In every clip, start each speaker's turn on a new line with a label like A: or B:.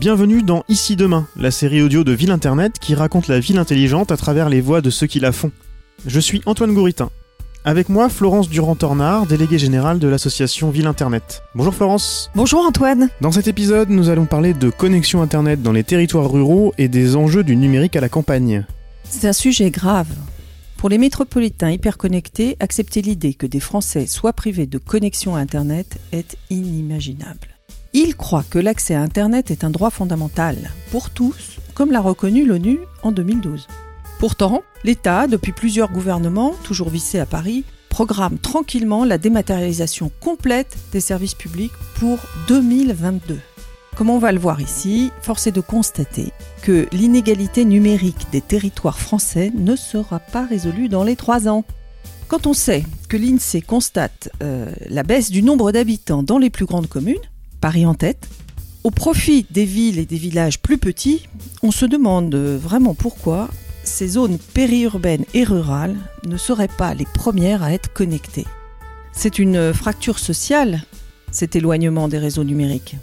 A: Bienvenue dans Ici Demain, la série audio de Ville Internet qui raconte la ville intelligente à travers les voix de ceux qui la font. Je suis Antoine Gouritin. Avec moi, Florence Durand-Tornard, déléguée générale de l'association Ville Internet. Bonjour Florence.
B: Bonjour Antoine.
A: Dans cet épisode, nous allons parler de connexion Internet dans les territoires ruraux et des enjeux du numérique à la campagne.
B: C'est un sujet grave. Pour les métropolitains hyperconnectés, accepter l'idée que des Français soient privés de connexion à Internet est inimaginable. Ils croient que l'accès à Internet est un droit fondamental pour tous, comme l'a reconnu l'ONU en 2012. Pourtant, l'État, depuis plusieurs gouvernements, toujours vissés à Paris, programme tranquillement la dématérialisation complète des services publics pour 2022. Comme on va le voir ici, force est de constater que l'inégalité numérique des territoires français ne sera pas résolue dans les trois ans. Quand on sait que l'INSEE constate euh, la baisse du nombre d'habitants dans les plus grandes communes, Paris en tête. Au profit des villes et des villages plus petits, on se demande vraiment pourquoi ces zones périurbaines et rurales ne seraient pas les premières à être connectées. C'est une fracture sociale, cet éloignement des réseaux numériques.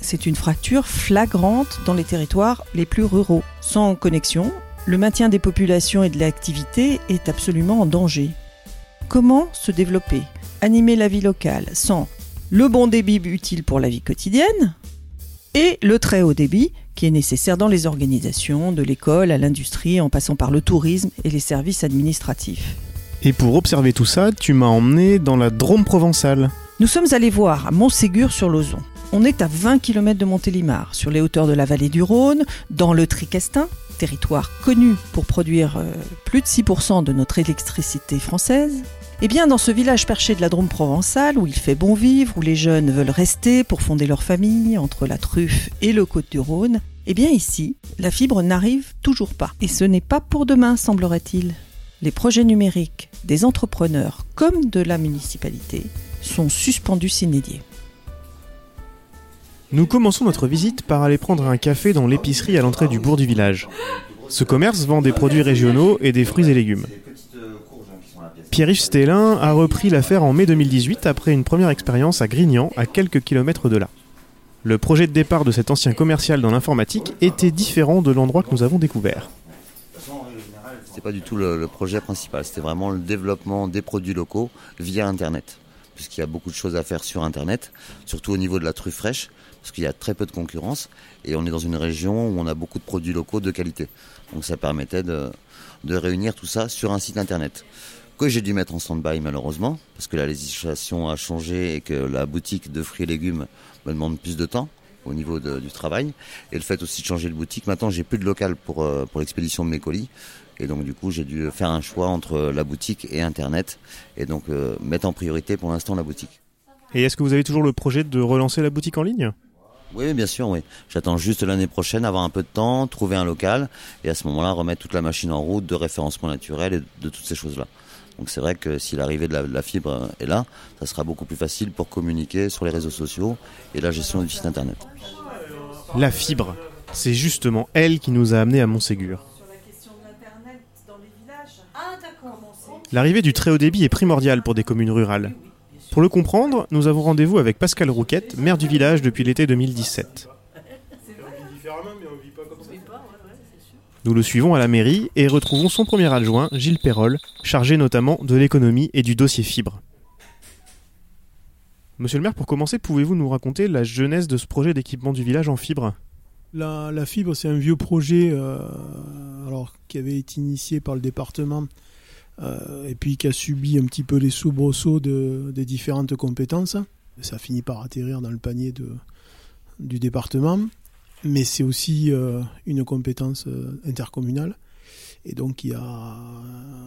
B: C'est une fracture flagrante dans les territoires les plus ruraux. Sans connexion, le maintien des populations et de l'activité est absolument en danger. Comment se développer, animer la vie locale sans le bon débit utile pour la vie quotidienne et le très haut débit qui est nécessaire dans les organisations, de l'école à l'industrie, en passant par le tourisme et les services administratifs.
A: Et pour observer tout ça, tu m'as emmené dans la Drôme provençale.
B: Nous sommes allés voir à Montségur sur l'Ozon. On est à 20 km de Montélimar, sur les hauteurs de la vallée du Rhône, dans le Tricastin, territoire connu pour produire euh, plus de 6% de notre électricité française. Eh bien, dans ce village perché de la Drôme provençale, où il fait bon vivre, où les jeunes veulent rester pour fonder leur famille, entre la truffe et le côte du Rhône, eh bien ici, la fibre n'arrive toujours pas. Et ce n'est pas pour demain, semblerait-il. Les projets numériques des entrepreneurs comme de la municipalité sont suspendus s'inédier.
A: Nous commençons notre visite par aller prendre un café dans l'épicerie à l'entrée du bourg du village. Ce commerce vend des produits régionaux et des fruits et légumes. Pierre-Yves Stélin a repris l'affaire en mai 2018 après une première expérience à Grignan, à quelques kilomètres de là. Le projet de départ de cet ancien commercial dans l'informatique était différent de l'endroit que nous avons découvert.
C: C'était pas du tout le, projet principal, c'était vraiment le développement des produits locaux via Internet. Puisqu'il y a beaucoup de choses à faire sur Internet, surtout au niveau de la truffe fraîche, parce qu'il y a très peu de concurrence, et on est dans une région où on a beaucoup de produits locaux de qualité. Donc ça permettait de réunir tout ça sur un site Internet que j'ai dû mettre en stand-by malheureusement, parce que la législation a changé et que la boutique de fruits et légumes me demande plus de temps au niveau de, du travail. Et le fait aussi de changer de boutique, maintenant j'ai plus de local pour, euh, pour l'expédition de mes colis. Et donc du coup j'ai dû faire un choix entre la boutique et Internet, et donc euh, mettre en priorité pour l'instant la boutique.
A: Et est-ce que vous avez toujours le projet de relancer la boutique en ligne?
C: Oui, bien sûr, oui. J'attends juste l'année prochaine, avoir un peu de temps, trouver un local, et à ce moment-là, remettre toute la machine en route de référencement naturel et de toutes ces choses-là. Donc c'est vrai que si l'arrivée de, la, fibre est là, ça sera beaucoup plus facile pour communiquer sur les réseaux sociaux et la gestion du site internet.
A: La fibre, c'est justement elle qui nous a amenés à Montségur. L'arrivée du très haut débit est primordiale pour des communes rurales. Pour le comprendre, nous avons rendez-vous avec Pascal Rouquette, maire du village depuis l'été 2017. Nous le suivons à la mairie et retrouvons son premier adjoint, Gilles Perrol, chargé notamment de l'économie et du dossier fibre. Monsieur le maire, pour commencer, pouvez-vous nous raconter la genèse de ce projet d'équipement du village en fibre?
D: La, fibre, c'est un vieux projet euh, alors, qui avait été initié par le département euh, et puis qui a subi un petit peu les soubresauts de, des différentes compétences. Ça finit par atterrir dans le panier du département mais c'est aussi euh, une compétence euh, intercommunale. Et donc il y a,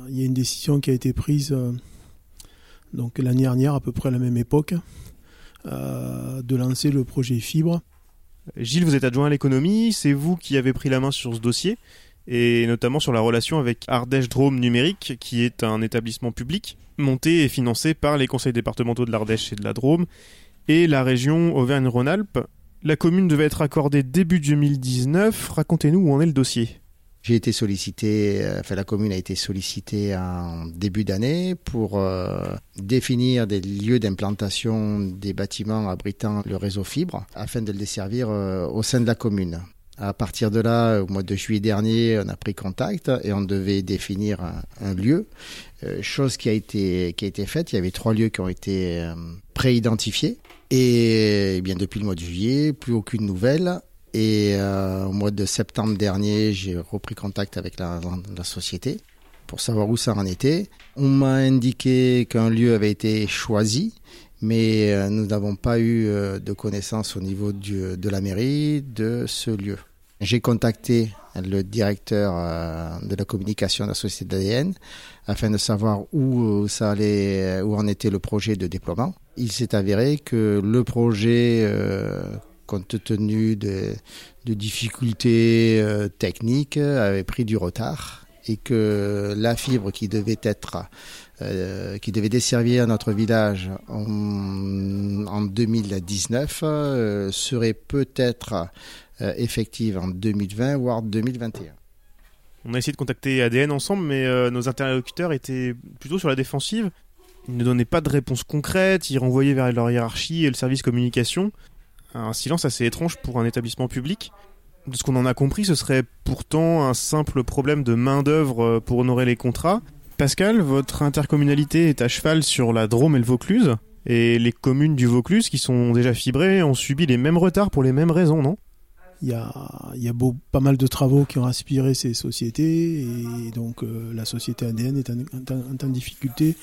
D: une décision qui a été prise euh, donc l'année dernière, à peu près à la même époque, de lancer le projet Fibre.
A: Gilles, vous êtes adjoint à l'économie, c'est vous qui avez pris la main sur ce dossier, et notamment sur la relation avec Ardèche Drôme Numérique, qui est un établissement public monté et financé par les conseils départementaux de l'Ardèche et de la Drôme, et la région Auvergne-Rhône-Alpes, la commune devait être accordée début 2019. Racontez-nous où en est le dossier.
E: J'ai été sollicité, euh, enfin la commune a été sollicitée en début d'année pour euh, définir des lieux d'implantation des bâtiments abritant le réseau fibre afin de le desservir euh, au sein de la commune. À partir de là, au mois de juillet dernier, on a pris contact et on devait définir un, lieu, chose qui a été qui a été faite. Il y avait trois lieux qui ont été pré-identifiés et, eh bien depuis le mois de juillet, plus aucune nouvelle. Et euh, au mois de septembre dernier, j'ai repris contact avec la, société pour savoir où ça en était. On m'a indiqué qu'un lieu avait été choisi, mais euh, nous n'avons pas eu euh, de connaissance au niveau de la mairie de ce lieu. J'ai contacté le directeur de la communication de la société d'ADN afin de savoir où ça allait, où en était le projet de déploiement. Il s'est avéré que le projet compte tenu de, difficultés euh, techniques, avait pris du retard et que la fibre qui devait être euh, qui devait desservir notre village en, 2019 euh, serait peut-être effective en 2020 voire 2021.
A: On a essayé de contacter ADN ensemble, mais nos interlocuteurs étaient plutôt sur la défensive. Ils ne donnaient pas de réponse concrète, ils renvoyaient vers leur hiérarchie et le service communication un silence assez étrange pour un établissement public. De ce qu'on en a compris, ce serait pourtant un simple problème de main-d'œuvre euh, pour honorer les contrats. Pascal, votre intercommunalité est à cheval sur la Drôme et le Vaucluse, et les communes du Vaucluse qui sont déjà fibrées ont subi les mêmes retards pour les mêmes raisons, non?
D: Il y a, pas mal de travaux qui ont aspiré ces sociétés et donc euh, la société ADN est en, difficulté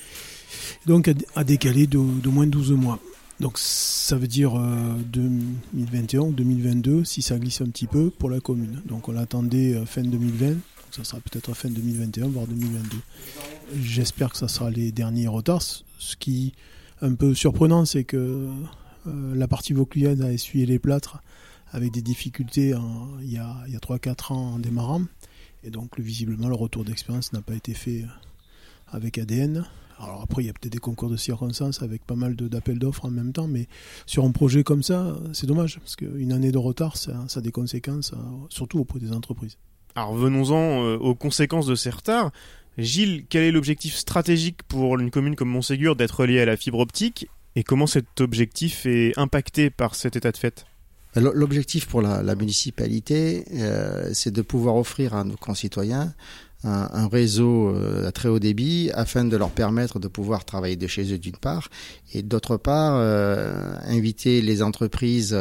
D: donc a, décalé de, moins de 12 mois. Donc ça veut dire 2021 ou 2022 si ça glisse un petit peu pour la commune. Donc on l'attendait euh, fin 2020, donc ça sera peut-être fin 2021 voire 2022. J'espère que ça sera les derniers retards. Ce qui est un peu surprenant, c'est que euh, la partie vauclusienne a essuyé les plâtres avec des difficultés il y a, a 3-4 ans en démarrant. Et donc visiblement le retour d'expérience n'a pas été fait euh, avec ADN. Alors après, il y a peut-être des concours de circonstances avec pas mal d'appels d'offres en même temps, mais sur un projet comme ça, c'est dommage, parce qu'une année de retard, ça, a des conséquences, euh, surtout auprès des entreprises.
A: Alors venons-en euh, aux conséquences de ces retards. Gilles, quel est l'objectif stratégique pour une commune comme Montségur d'être reliée à la fibre optique? Et comment cet objectif est impacté par cet état de fait?
E: L'objectif pour la, municipalité, euh, c'est de pouvoir offrir à nos concitoyens un, réseau euh, à très haut débit afin de leur permettre de pouvoir travailler de chez eux d'une part et d'autre part euh, inviter les entreprises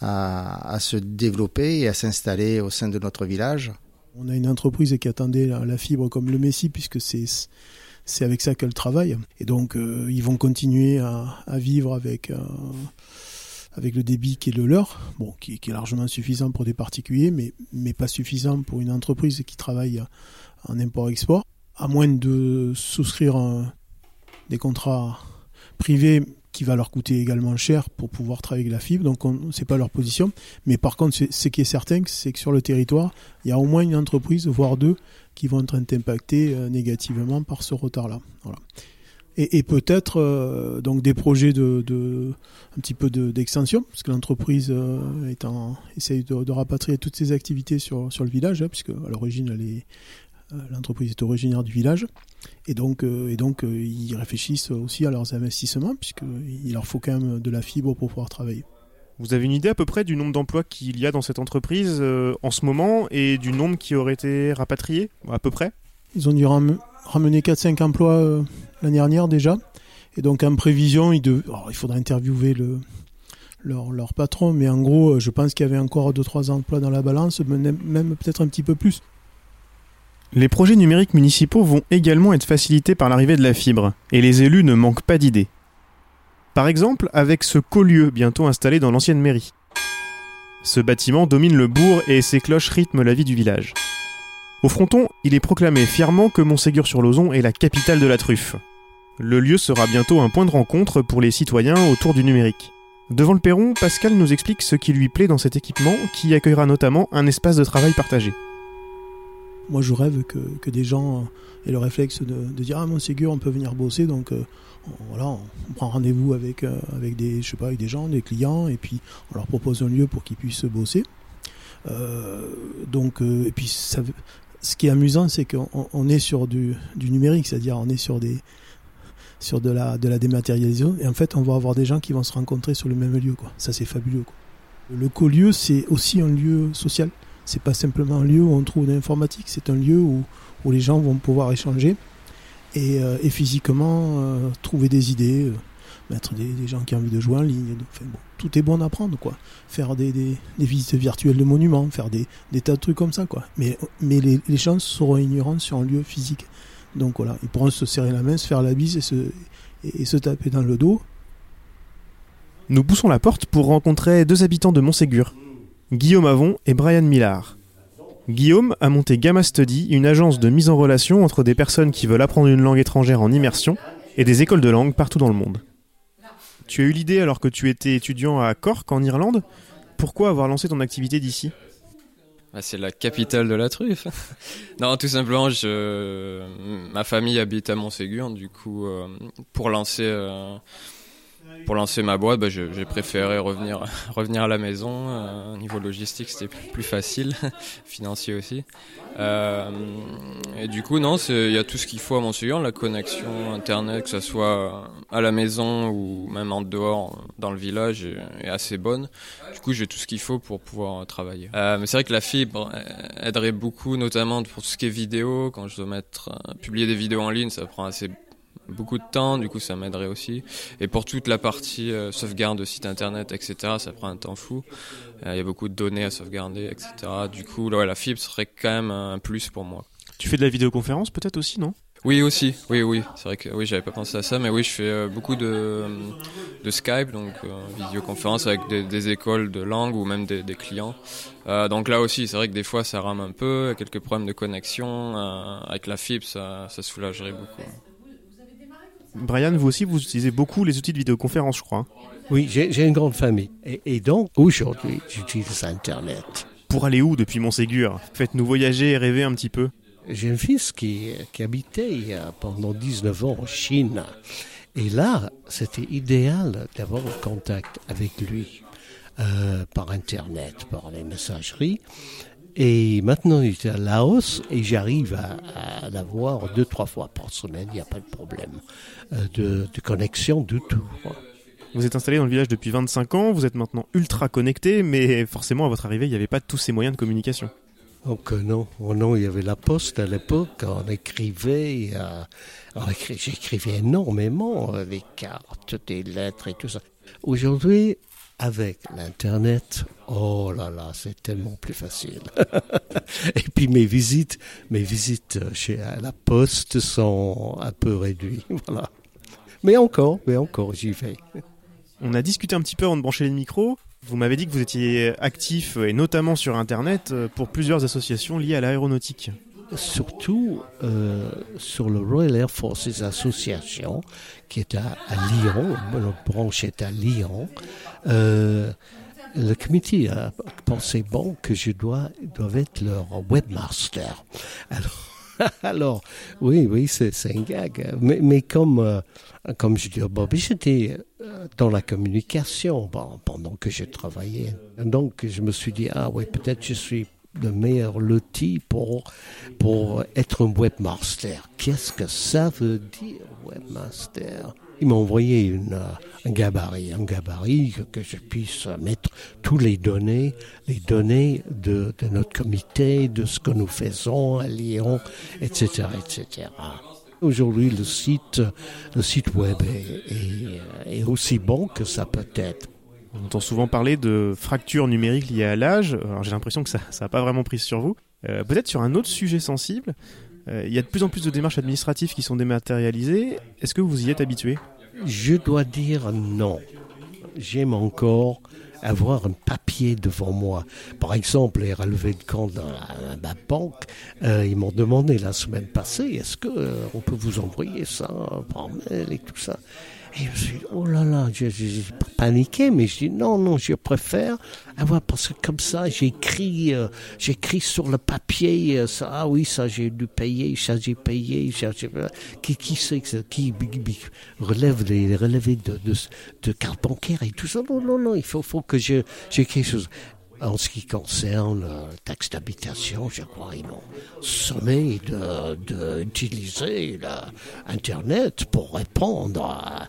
E: à, se développer et à s'installer au sein de notre village.
D: On a une entreprise qui attendait la, fibre comme le Messie puisque c'est avec ça qu'elle travaille et donc ils vont continuer à, vivre avec avec le débit qui est le leur, bon, qui, est largement suffisant pour des particuliers, mais, mais pas suffisant pour une entreprise qui travaille en import-export, à moins de souscrire des contrats privés qui va leur coûter également cher pour pouvoir travailler avec la fibre, donc c'est pas leur position. Mais par contre, ce qui est certain, c'est que sur le territoire, il y a au moins une entreprise, voire deux, qui vont être impactées euh, négativement par ce retard-là. Voilà et, peut-être euh, donc des projets de, un petit peu d'extension parce que l'entreprise euh, essaye de, rapatrier toutes ses activités sur, sur le village hein, puisque à l'origine euh, l'entreprise est originaire du village et donc et donc ils réfléchissent aussi à leurs investissements puisqu'il leur faut quand même de la fibre pour pouvoir travailler.
A: Vous avez une idée à peu près du nombre d'emplois qu'il y a dans cette entreprise en ce moment et du nombre qui aurait été rapatrié à peu près?
D: Ils ont dû ramener 4-5 emplois l'année dernière déjà. Et donc en prévision, il, faudra interviewer le, leur, patron, mais en gros, je pense qu'il y avait encore 2-3 emplois dans la balance, même peut-être un petit peu plus.
A: Les projets numériques municipaux vont également être facilités par l'arrivée de la fibre, et les élus ne manquent pas d'idées. Par exemple, avec ce collieu bientôt installé dans l'ancienne mairie. Ce bâtiment domine le bourg et ses cloches rythment la vie du village. Au fronton, il est proclamé fièrement que Montségur-sur-Lozon est la capitale de la truffe. Le lieu sera bientôt un point de rencontre pour les citoyens autour du numérique. Devant le perron, Pascal nous explique ce qui lui plaît dans cet équipement qui accueillera notamment un espace de travail partagé.
D: Moi je rêve que, des gens aient le réflexe de, dire Ah, Montségur, on peut venir bosser, donc euh, voilà, on prend rendez-vous avec, euh, avec, des, je sais pas, avec des gens, des clients, et puis on leur propose un lieu pour qu'ils puissent bosser. donc, et puis, ça, ce qui est amusant, c'est qu'on est sur du, du numérique, c'est-à-dire on est sur des sur de la, de la dématérialisation. Et en fait, on va avoir des gens qui vont se rencontrer sur le même lieu. Quoi. Ça, c'est fabuleux. Quoi. Le co-lieu, c'est aussi un lieu social. C'est pas simplement un lieu où on trouve de l'informatique, c'est un lieu où, où les gens vont pouvoir échanger et, euh, et physiquement euh, trouver des idées, euh, mettre des, gens qui ont envie de jouer en ligne. Enfin, bon, tout est bon à prendre, quoi. Faire des, des, des, visites virtuelles de monuments, faire des, des tas de trucs comme ça, quoi. Mais, mais les, les gens seront ignorants sur un lieu physique. Donc voilà, ils pourront se serrer la main, se faire la bise et se, taper dans le dos.
A: Nous poussons la porte pour rencontrer deux habitants de Montségur, Guillaume Avon et Brian Millard. Guillaume a monté Gamma Study, une agence de mise en relation entre des personnes qui veulent apprendre une langue étrangère en immersion et des écoles de langue partout dans le monde. Tu as eu l'idée alors que tu étais étudiant à Cork en Irlande? Pourquoi avoir lancé ton activité d'ici?
F: Ah, c'est la capitale de la truffe. non, tout simplement, je... ma famille habite à Montségur, du coup, euh, pour lancer euh, pour lancer ma boîte, bah, j'ai préféré revenir, revenir à la maison. Euh, au niveau logistique, c'était plus facile, financier aussi. Euh, et du coup, non, il y a tout ce qu'il faut à Montségur, la connexion internet, que ce soit à la maison ou même en dehors, dans le village, est, est assez bonne. Du coup, j'ai tout ce qu'il faut pour pouvoir travailler. Euh, mais c'est vrai que la fibre aiderait beaucoup, notamment pour tout ce qui est vidéo. Quand je dois mettre, euh, publier des vidéos en ligne, ça prend assez beaucoup de temps, du coup ça m'aiderait aussi. Et pour toute la partie euh, sauvegarde de site internet, etc., ça prend un temps fou. Il euh, y a beaucoup de données à sauvegarder, etc. Du coup, là, ouais, la fibre serait quand même un plus pour moi.
A: Tu fais de la vidéoconférence peut-être aussi, non?
F: Oui aussi, oui oui, c'est vrai que oui j'avais pas pensé à ça, mais oui je fais euh, beaucoup de, de Skype, donc euh, vidéoconférence avec des, des, écoles de langue ou même des, des clients. Donc là aussi c'est vrai que des fois ça rame un peu, quelques problèmes de connexion, avec la fibre ça, ça soulagerait beaucoup.
A: Brian, vous aussi, vous utilisez beaucoup les outils de vidéoconférence, je crois.
G: Oui, j'ai une grande famille. Et, et donc, aujourd'hui, j'utilise Internet.
A: Pour aller où depuis Montségur? Faites-nous voyager et rêver un petit peu.
G: J'ai un fils qui, qui habitait pendant 19 ans en Chine. Et là, c'était idéal d'avoir un contact avec lui euh, par Internet, par les messageries. Et maintenant, il est à Laos et j'arrive à, à l'avoir deux, trois fois par semaine. Il n'y a pas de problème euh, de, de, connexion du tout.
A: Vous êtes installé dans le village depuis 25 ans, vous êtes maintenant ultra connecté, mais forcément, à votre arrivée, il n'y avait pas tous ces moyens de communication.
G: Donc euh, non, oh non, il y avait la poste à l'époque, on écrivait, euh, écri j'écrivais énormément, euh, des cartes, des lettres et tout ça. Aujourd'hui, avec l'Internet, oh là là, c'est tellement plus facile. et puis mes visites, mes visites chez la poste sont un peu réduites, voilà. Mais encore, mais encore, j'y vais.
A: On a discuté un petit peu avant de brancher les micros. Vous m'avez dit que vous étiez actif, et notamment sur Internet, pour plusieurs associations liées à l'aéronautique.
G: Surtout euh, sur le Royal Air Forces Association, qui est à, Lyon, notre branche est à Lyon. Euh, le comité a pensé bon que je dois, dois être leur webmaster. Alors, oui, oui, c'est un gag. Mais, comme, euh, comme je dis à Bobby, j'étais dans la communication pendant que je travaillais. Donc je me suis dit, ah oui, peut-être je suis le meilleur loti pour, pour être un webmaster. Qu'est-ce que ça veut dire, webmaster? Ils m'ont envoyé une, un gabarit, un gabarit que, je puisse mettre tous les données, les données de, de notre comité, de ce que nous faisons à Lyon, etc., etc. Aujourd'hui, le site, le site web est, est aussi bon que ça peut être.
A: On entend souvent parler de fractures numériques liées à l'âge. J'ai l'impression que ça n'a pas vraiment pris sur vous. Euh, Peut-être sur un autre sujet sensible. Euh, il y a de plus en plus de démarches administratives qui sont dématérialisées. Est-ce que vous y êtes habitué?
G: Je dois dire non. J'aime encore avoir un papier devant moi. Par exemple, les relevés de compte dans la, la banque, euh, ils m'ont demandé la semaine passée, est-ce que euh, on peut vous envoyer ça par mail et tout ça? Et je suis oh là là, j'ai paniqué, mais je dis non, non, je préfère avoir, parce que comme ça, j'écris, euh, j'écris sur le papier, ça, ah oui, ça j'ai dû payer, ça j'ai payé, ça, qui, qui sait qui, qui relève les relevés de, de, de carte bancaire et tout ça? Non, non, non, il faut, faut que je, j'ai quelque chose. en ce qui concerne le taxe d'habitation, je crois qu'ils ont sommé d'utiliser de, Internet pour répondre à,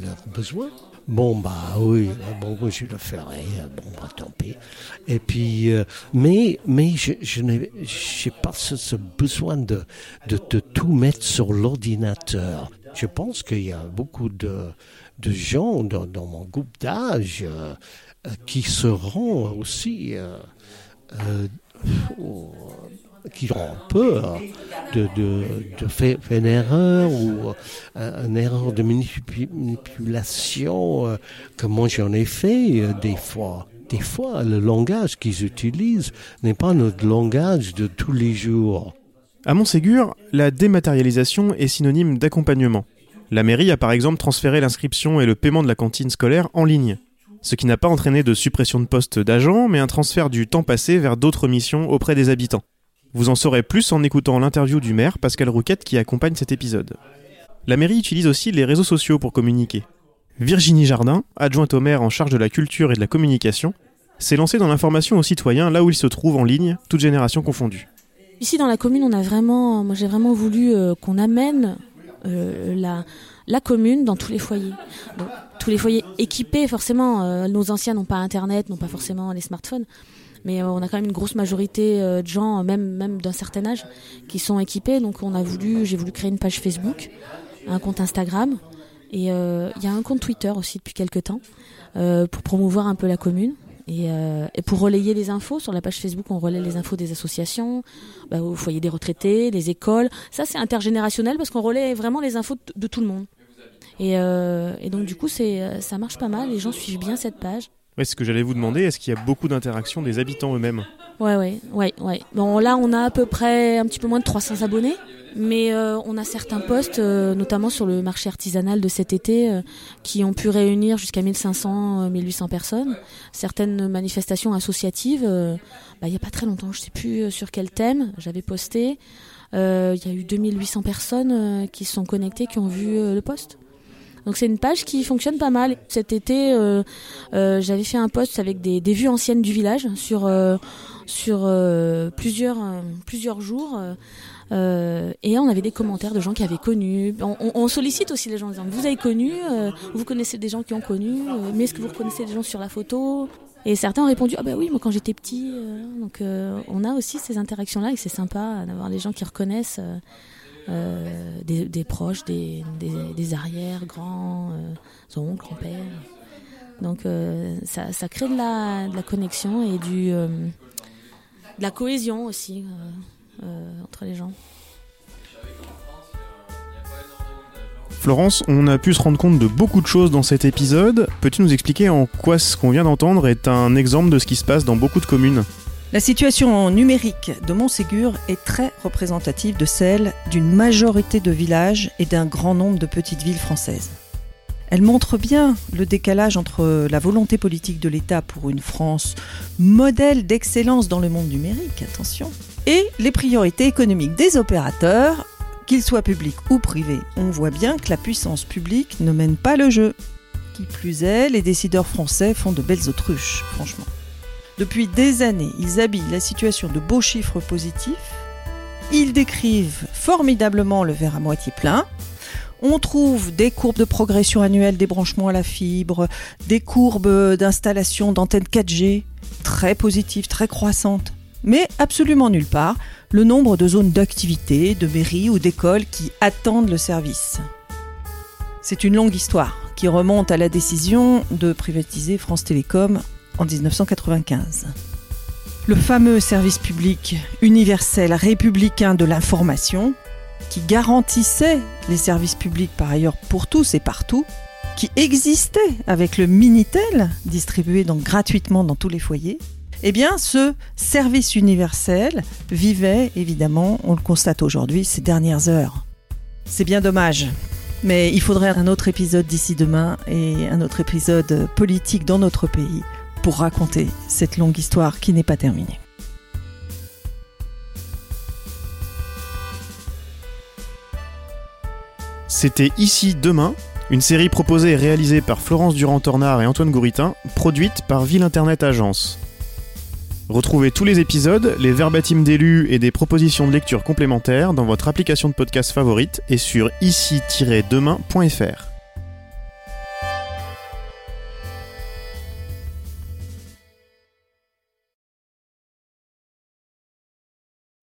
G: leurs besoins. Bon bah oui, bon je le ferai, bon bah tant pis. Et puis, euh, mais mais je, je n'ai pas ce, besoin de, de, de tout mettre sur l'ordinateur. Je pense qu'il y a beaucoup de, de gens dans, mon groupe d'âge euh, euh, qui seront aussi euh, qui auront peur de, faire, une erreur ou une erreur de manipulation comme moi j'en ai fait des fois. Des fois, le langage qu'ils utilisent n'est pas notre langage de tous les jours.
A: À Montségur, la dématérialisation est synonyme d'accompagnement. La mairie a par exemple transféré l'inscription et le paiement de la cantine scolaire en ligne, ce qui n'a pas entraîné de suppression de postes d'agents, mais un transfert du temps passé vers d'autres missions auprès des habitants. Vous en saurez plus en écoutant l'interview du maire Pascal Rouquette qui accompagne cet épisode. La mairie utilise aussi les réseaux sociaux pour communiquer. Virginie Jardin, adjointe au maire en charge de la culture et de la communication, s'est lancée dans l'information aux citoyens là où ils se trouvent en ligne, toutes générations confondues.
H: Ici dans la commune, on a vraiment, moi j'ai vraiment voulu euh, qu'on amène euh, la, la commune dans tous les foyers. tous les foyers équipés, forcément, euh, nos anciens n'ont pas Internet, n'ont pas forcément les smartphones, mais euh, on a quand même une grosse majorité de gens, même, même d'un certain âge, qui sont équipés. Donc on a voulu, j'ai voulu créer une page Facebook, un compte Instagram, et il y a un compte Twitter aussi depuis quelques temps, pour promouvoir un peu la commune. Euh, et, pour relayer les infos, sur la page Facebook, on relaie les infos des associations, bah, au foyer des retraités, les écoles. Ça, c'est intergénérationnel parce qu'on relaie vraiment les infos de, tout le monde. Et, euh, et donc, du coup, c'est, ça marche pas mal. Les gens suivent bien cette page.
A: Ouais, ce que j'allais vous demander, est-ce qu'il y a beaucoup d'interactions des habitants eux-mêmes?
H: Ouais, ouais, ouais, ouais. Bon, là, on a à peu près un petit peu moins de 300 abonnés. Mais euh, on a certains postes, euh, notamment sur le marché artisanal de cet été, euh, qui ont pu réunir jusqu'à 1500, 1800 personnes. Certaines manifestations associatives, bah, il n'y a pas très longtemps, je ne sais plus sur quel thème, j'avais posté. Il y a eu 2800 personnes qui se sont connectées, qui ont vu le poste. Donc c'est une page qui fonctionne pas mal. Cet été, j'avais fait un post avec des, vues anciennes du village sur sur plusieurs plusieurs jours euh, et on avait des commentaires de gens qui avaient connu. On, sollicite aussi les gens en disant Vous avez connu, euh, vous connaissez des gens qui ont connu, euh, mais est-ce que vous reconnaissez des gens sur la photo? Et certains ont répondu Ah, bah oui, moi quand j'étais petit. donc on a aussi ces interactions-là et c'est sympa d'avoir des gens qui reconnaissent des, proches, des, des, arrières, grands, oncles, grands-pères. Donc ça, ça, crée de la, de la connexion et du, de la cohésion aussi. Euh, entre les gens.
A: Florence, on a pu se rendre compte de beaucoup de choses dans cet épisode. Peux-tu nous expliquer en quoi ce qu'on vient d'entendre est un exemple de ce qui se passe dans beaucoup de communes?
B: La situation numérique de Montségur est très représentative de celle d'une majorité de villages et d'un grand nombre de petites villes françaises. Elle montre bien le décalage entre la volonté politique de l'État pour une France modèle d'excellence dans le monde numérique, attention, et les priorités économiques des opérateurs, qu'ils soient publics ou privés. On voit bien que la puissance publique ne mène pas le jeu. Qui plus est, les décideurs français font de belles autruches, franchement. Depuis des années, ils habillent la situation de beaux chiffres positifs. Ils décrivent formidablement le verre à moitié plein. On trouve des courbes de progression annuelle des branchements à la fibre, des courbes d'installation d'antennes 4G, très positives, très croissantes mais absolument nulle part le nombre de zones d'activité, de mairies ou d'écoles qui attendent le service. C'est une longue histoire qui remonte à la décision de privatiser France Télécom en 1995. Le fameux service public universel républicain de l'information, qui garantissait les services publics par ailleurs pour tous et partout, qui existait avec le Minitel, distribué donc gratuitement dans tous les foyers, eh bien, ce service universel vivait, évidemment, on le constate aujourd'hui, ces dernières heures. C'est bien dommage. Mais il faudrait un autre épisode d'ici demain et un autre épisode politique dans notre pays pour raconter cette longue histoire qui n'est pas terminée.
A: C'était Ici Demain, une série proposée et réalisée par Florence Durand-Tornard et Antoine Gouritin, produite par Ville Internet Agence. Retrouvez tous les épisodes, les verbatims d'élus et des propositions de lecture complémentaires dans votre application de podcast favorite et sur ici-demain.fr.